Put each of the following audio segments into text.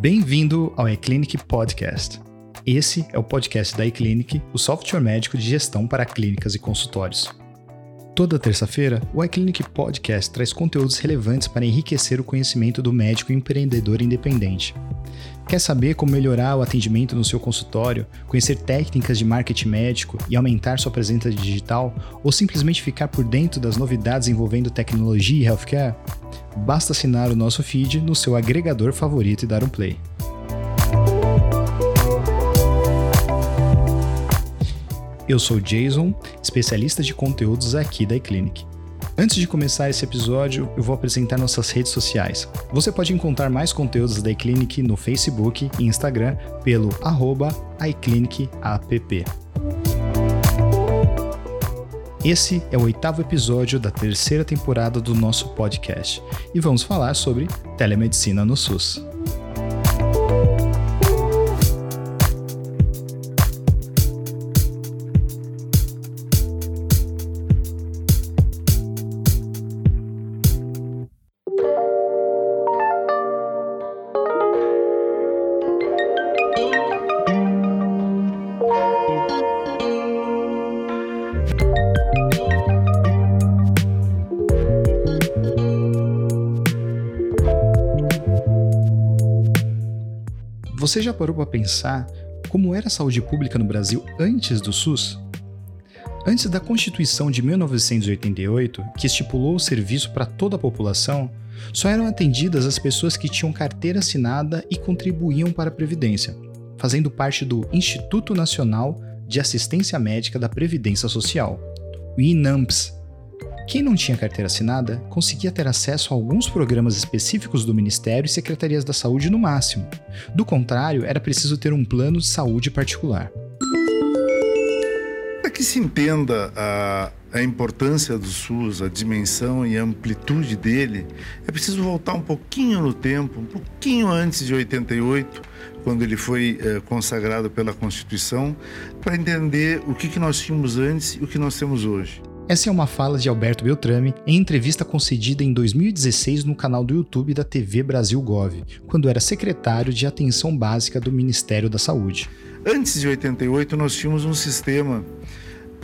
Bem-vindo ao eClinic Podcast. Esse é o podcast da eClinic, o software médico de gestão para clínicas e consultórios. Toda terça-feira, o iClinic Podcast traz conteúdos relevantes para enriquecer o conhecimento do médico empreendedor independente. Quer saber como melhorar o atendimento no seu consultório, conhecer técnicas de marketing médico e aumentar sua presença digital, ou simplesmente ficar por dentro das novidades envolvendo tecnologia e healthcare? Basta assinar o nosso feed no seu agregador favorito e dar um play. Eu sou Jason, especialista de conteúdos aqui da iClinic. Antes de começar esse episódio, eu vou apresentar nossas redes sociais. Você pode encontrar mais conteúdos da iClinic no Facebook e Instagram pelo iClinicApp. Esse é o oitavo episódio da terceira temporada do nosso podcast e vamos falar sobre telemedicina no SUS. Você já parou para pensar como era a saúde pública no Brasil antes do SUS? Antes da Constituição de 1988, que estipulou o serviço para toda a população, só eram atendidas as pessoas que tinham carteira assinada e contribuíam para a Previdência, fazendo parte do Instituto Nacional de Assistência Médica da Previdência Social, o INAMPS, quem não tinha carteira assinada conseguia ter acesso a alguns programas específicos do Ministério e secretarias da saúde no máximo. Do contrário, era preciso ter um plano de saúde particular. Para que se entenda a, a importância do SUS, a dimensão e a amplitude dele, é preciso voltar um pouquinho no tempo, um pouquinho antes de 88, quando ele foi eh, consagrado pela Constituição, para entender o que, que nós tínhamos antes e o que nós temos hoje. Essa é uma fala de Alberto Beltrame em entrevista concedida em 2016 no canal do YouTube da TV Brasil Gov, quando era secretário de Atenção Básica do Ministério da Saúde. Antes de 88, nós tínhamos um sistema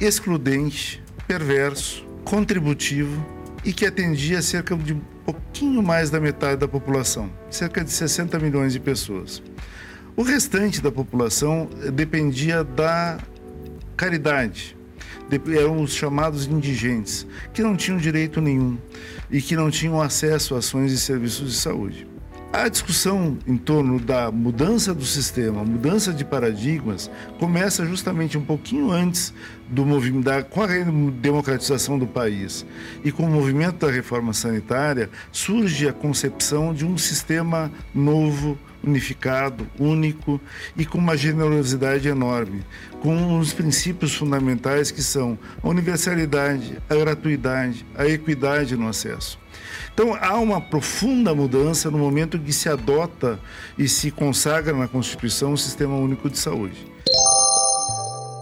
excludente, perverso, contributivo e que atendia cerca de pouquinho mais da metade da população, cerca de 60 milhões de pessoas. O restante da população dependia da caridade, eram os chamados indigentes, que não tinham direito nenhum e que não tinham acesso a ações e serviços de saúde. A discussão em torno da mudança do sistema, mudança de paradigmas, começa justamente um pouquinho antes do movimento da, com a democratização do país e com o movimento da reforma sanitária surge a concepção de um sistema novo, unificado, único e com uma generosidade enorme, com uns princípios fundamentais que são a universalidade, a gratuidade, a equidade no acesso. Então há uma profunda mudança no momento que se adota e se consagra na Constituição um sistema único de saúde.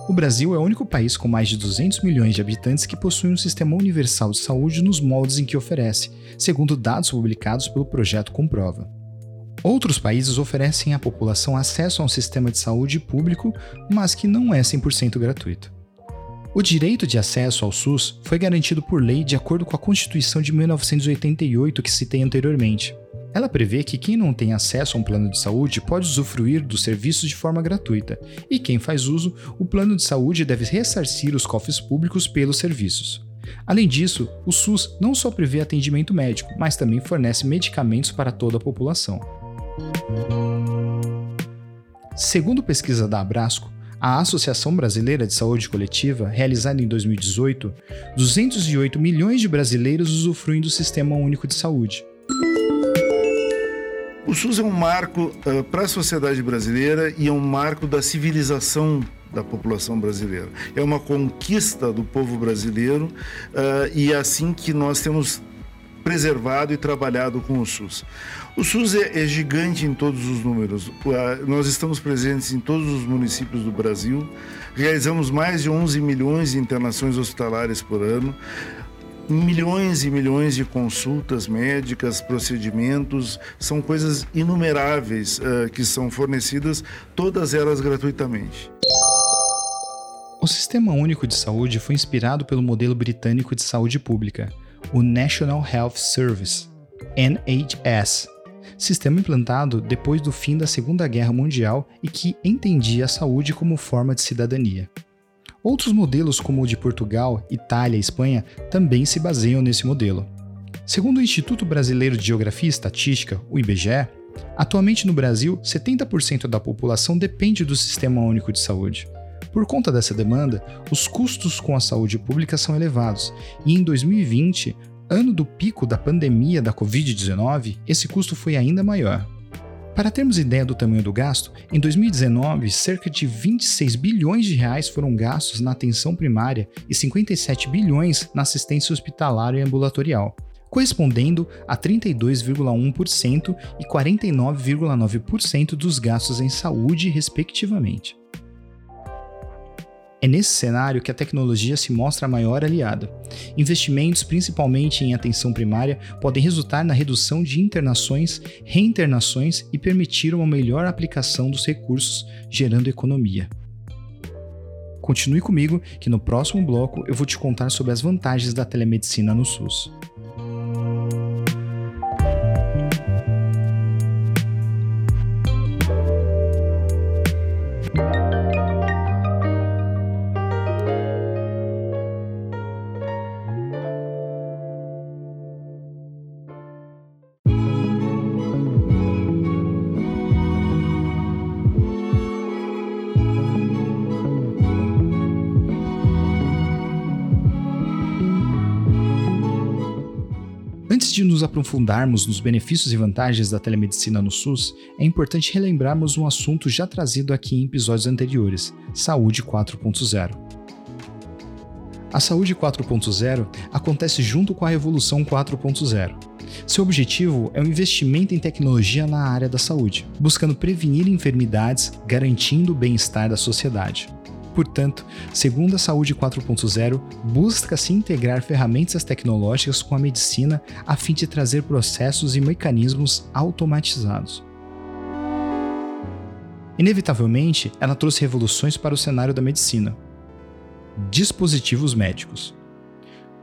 O Brasil é o único país com mais de 200 milhões de habitantes que possui um sistema universal de saúde nos moldes em que oferece, segundo dados publicados pelo projeto Comprova. Outros países oferecem à população acesso a um sistema de saúde público, mas que não é 100% gratuito. O direito de acesso ao SUS foi garantido por lei de acordo com a Constituição de 1988 que citei anteriormente. Ela prevê que quem não tem acesso a um plano de saúde pode usufruir dos serviços de forma gratuita, e quem faz uso, o plano de saúde deve ressarcir os cofres públicos pelos serviços. Além disso, o SUS não só prevê atendimento médico, mas também fornece medicamentos para toda a população. Segundo pesquisa da Abrasco, a Associação Brasileira de Saúde Coletiva, realizada em 2018, 208 milhões de brasileiros usufruem do Sistema Único de Saúde. O SUS é um marco uh, para a sociedade brasileira e é um marco da civilização da população brasileira. É uma conquista do povo brasileiro uh, e é assim que nós temos preservado e trabalhado com o SUS. O SUS é, é gigante em todos os números. Nós estamos presentes em todos os municípios do Brasil, realizamos mais de 11 milhões de internações hospitalares por ano. milhões e milhões de consultas médicas, procedimentos, são coisas inumeráveis uh, que são fornecidas, todas elas gratuitamente. O Sistema Único de Saúde foi inspirado pelo modelo britânico de saúde pública, o National Health Service, NHS, sistema implantado depois do fim da Segunda Guerra Mundial e que entendia a saúde como forma de cidadania. Outros modelos, como o de Portugal, Itália e Espanha, também se baseiam nesse modelo. Segundo o Instituto Brasileiro de Geografia e Estatística, o IBGE, atualmente no Brasil, 70% da população depende do Sistema Único de Saúde. Por conta dessa demanda, os custos com a saúde pública são elevados, e em 2020, ano do pico da pandemia da Covid-19, esse custo foi ainda maior. Para termos ideia do tamanho do gasto, em 2019, cerca de 26 bilhões de reais foram gastos na atenção primária e 57 bilhões na assistência hospitalar e ambulatorial, correspondendo a 32,1% e 49,9% dos gastos em saúde, respectivamente. É nesse cenário que a tecnologia se mostra a maior aliada. Investimentos, principalmente em atenção primária, podem resultar na redução de internações, reinternações e permitir uma melhor aplicação dos recursos, gerando economia. Continue comigo que no próximo bloco eu vou te contar sobre as vantagens da telemedicina no SUS. Nos aprofundarmos nos benefícios e vantagens da telemedicina no SUS, é importante relembrarmos um assunto já trazido aqui em episódios anteriores: Saúde 4.0. A Saúde 4.0 acontece junto com a Revolução 4.0. Seu objetivo é o investimento em tecnologia na área da saúde, buscando prevenir enfermidades, garantindo o bem-estar da sociedade. Portanto, segundo a Saúde 4.0, busca-se integrar ferramentas tecnológicas com a medicina a fim de trazer processos e mecanismos automatizados. Inevitavelmente, ela trouxe revoluções para o cenário da medicina. Dispositivos médicos.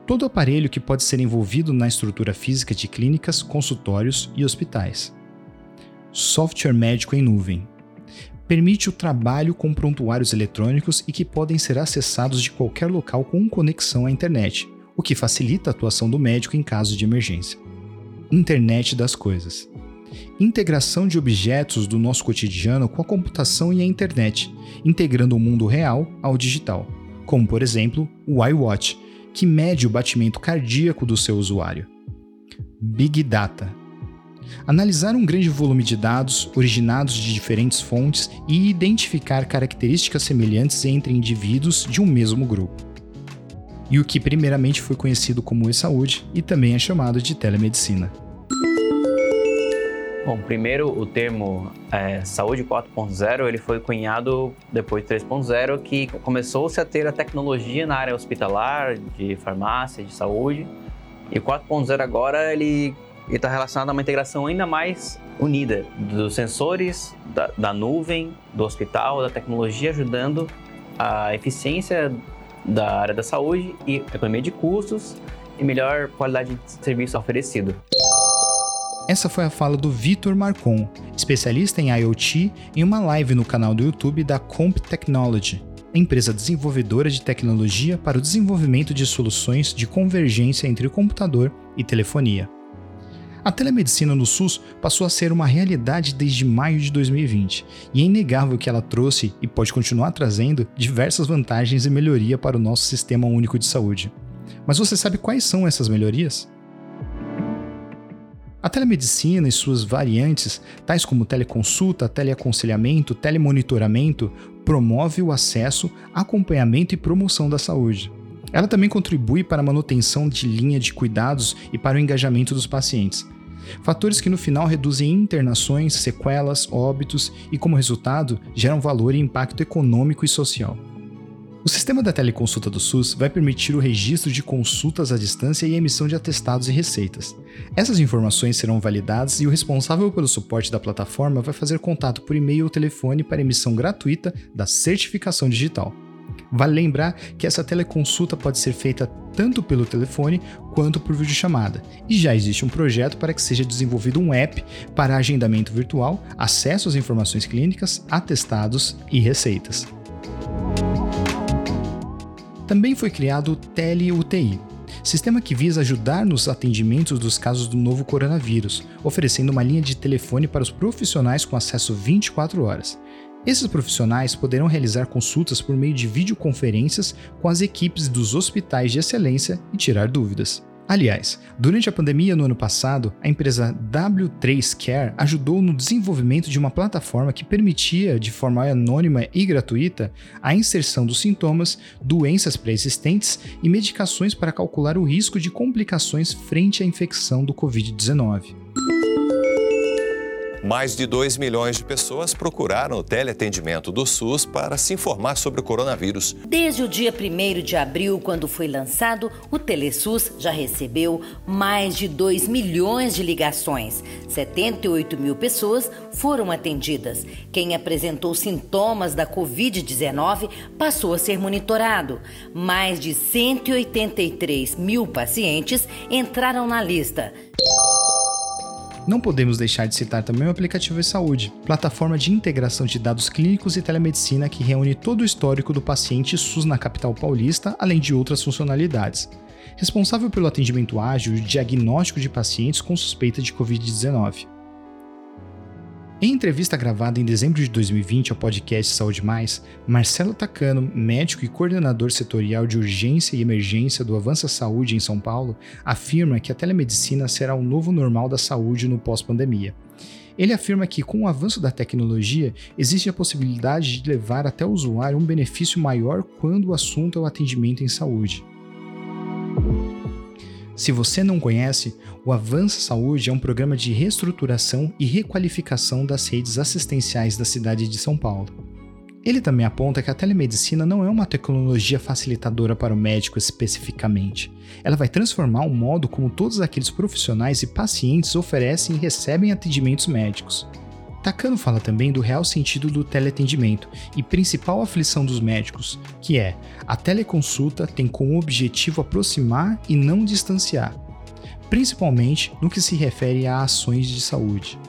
Todo aparelho que pode ser envolvido na estrutura física de clínicas, consultórios e hospitais. Software médico em nuvem, permite o trabalho com prontuários eletrônicos e que podem ser acessados de qualquer local com conexão à internet, o que facilita a atuação do médico em caso de emergência. Internet das coisas. Integração de objetos do nosso cotidiano com a computação e a internet, integrando o mundo real ao digital, como por exemplo o iWatch, que mede o batimento cardíaco do seu usuário. Big Data analisar um grande volume de dados originados de diferentes fontes e identificar características semelhantes entre indivíduos de um mesmo grupo. E o que primeiramente foi conhecido como e-saúde e também é chamado de telemedicina. Bom, primeiro o termo é, saúde 4.0 ele foi cunhado depois de 3.0 que começou-se a ter a tecnologia na área hospitalar, de farmácia, de saúde. E 4.0 agora ele e está relacionado a uma integração ainda mais unida dos sensores, da, da, nuvem, do hospital, da tecnologia, ajudando a eficiência da área da saúde e economia de custos e melhor qualidade de serviço oferecido. Essa foi a fala do Vitor Marcon, especialista em IoT, em uma live no canal do YouTube da Comp Technology, empresa desenvolvedora de tecnologia para o desenvolvimento de soluções de convergência entre computador e telefonia. A telemedicina no SUS passou a ser uma realidade desde maio de 2020, e é inegável que ela trouxe e pode continuar trazendo diversas vantagens e melhoria para o nosso sistema único de saúde. Mas você sabe quais são essas melhorias? A telemedicina e suas variantes, tais como teleconsulta, teleaconselhamento, telemonitoramento, promove o acesso, acompanhamento e promoção da saúde. Ela também contribui para a manutenção de linha de cuidados e para o engajamento dos pacientes. Fatores que no final reduzem internações, sequelas, óbitos e, como resultado, geram valor e impacto econômico e social. O sistema da teleconsulta do SUS vai permitir o registro de consultas à distância e emissão de atestados e receitas. Essas informações serão validadas e o responsável pelo suporte da plataforma vai fazer contato por e-mail ou telefone para emissão gratuita da certificação digital. Vale lembrar que essa teleconsulta pode ser feita tanto pelo telefone quanto por videochamada, e já existe um projeto para que seja desenvolvido um app para agendamento virtual, acesso às informações clínicas, atestados e receitas. Também foi criado o Tele-UTI, sistema que visa ajudar nos atendimentos dos casos do novo coronavírus, oferecendo uma linha de telefone para os profissionais com acesso 24 horas. Esses profissionais poderão realizar consultas por meio de videoconferências com as equipes dos hospitais de excelência e tirar dúvidas. Aliás, durante a pandemia no ano passado, a empresa W3 Care ajudou no desenvolvimento de uma plataforma que permitia, de forma anônima e gratuita, a inserção dos sintomas, doenças pré-existentes e medicações para calcular o risco de complicações frente à infecção do Covid-19. Mais de 2 milhões de pessoas procuraram o teleatendimento do SUS para se informar sobre o coronavírus. Desde o dia 1 de abril, quando foi lançado, o Telesus já recebeu mais de 2 milhões de ligações. 78 mil pessoas foram atendidas. Quem apresentou sintomas da Covid-19 passou a ser monitorado. Mais de 183 mil pacientes entraram na lista. Não podemos deixar de citar também o aplicativo e-saúde, plataforma de integração de dados clínicos e telemedicina que reúne todo o histórico do paciente SUS na capital paulista, além de outras funcionalidades. Responsável pelo atendimento ágil e diagnóstico de pacientes com suspeita de Covid-19. Em entrevista gravada em dezembro de 2020 ao podcast Saúde Mais, Marcelo Tacano, médico e coordenador setorial de urgência e emergência do Avança Saúde em São Paulo, afirma que a telemedicina será o novo normal da saúde no pós-pandemia. Ele afirma que, com o avanço da tecnologia, existe a possibilidade de levar até o usuário um benefício maior quando o assunto é o atendimento em saúde. Se você não conhece, o Avança Saúde é um programa de reestruturação e requalificação das redes assistenciais da cidade de São Paulo. Ele também aponta que a telemedicina não é uma tecnologia facilitadora para o médico especificamente. Ela vai transformar o modo como todos aqueles profissionais e pacientes oferecem e recebem atendimentos médicos. Takano fala também do real sentido do teleatendimento e principal aflição dos médicos, que é a teleconsulta tem como objetivo aproximar e não distanciar, principalmente no que se refere a ações de saúde.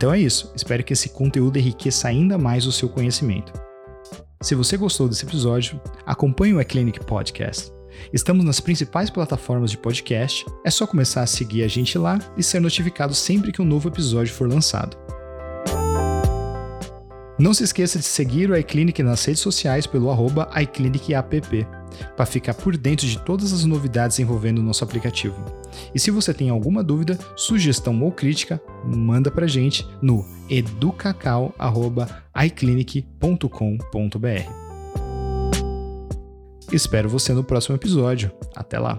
Então é isso, espero que esse conteúdo enriqueça ainda mais o seu conhecimento. Se você gostou desse episódio, acompanhe o eClinic Podcast. Estamos nas principais plataformas de podcast, é só começar a seguir a gente lá e ser notificado sempre que um novo episódio for lançado. Não se esqueça de seguir o iClinic nas redes sociais pelo arroba iClinicApp para ficar por dentro de todas as novidades envolvendo o nosso aplicativo. E se você tem alguma dúvida, sugestão ou crítica, manda para gente no educacau.iclinic.com.br. Espero você no próximo episódio. Até lá!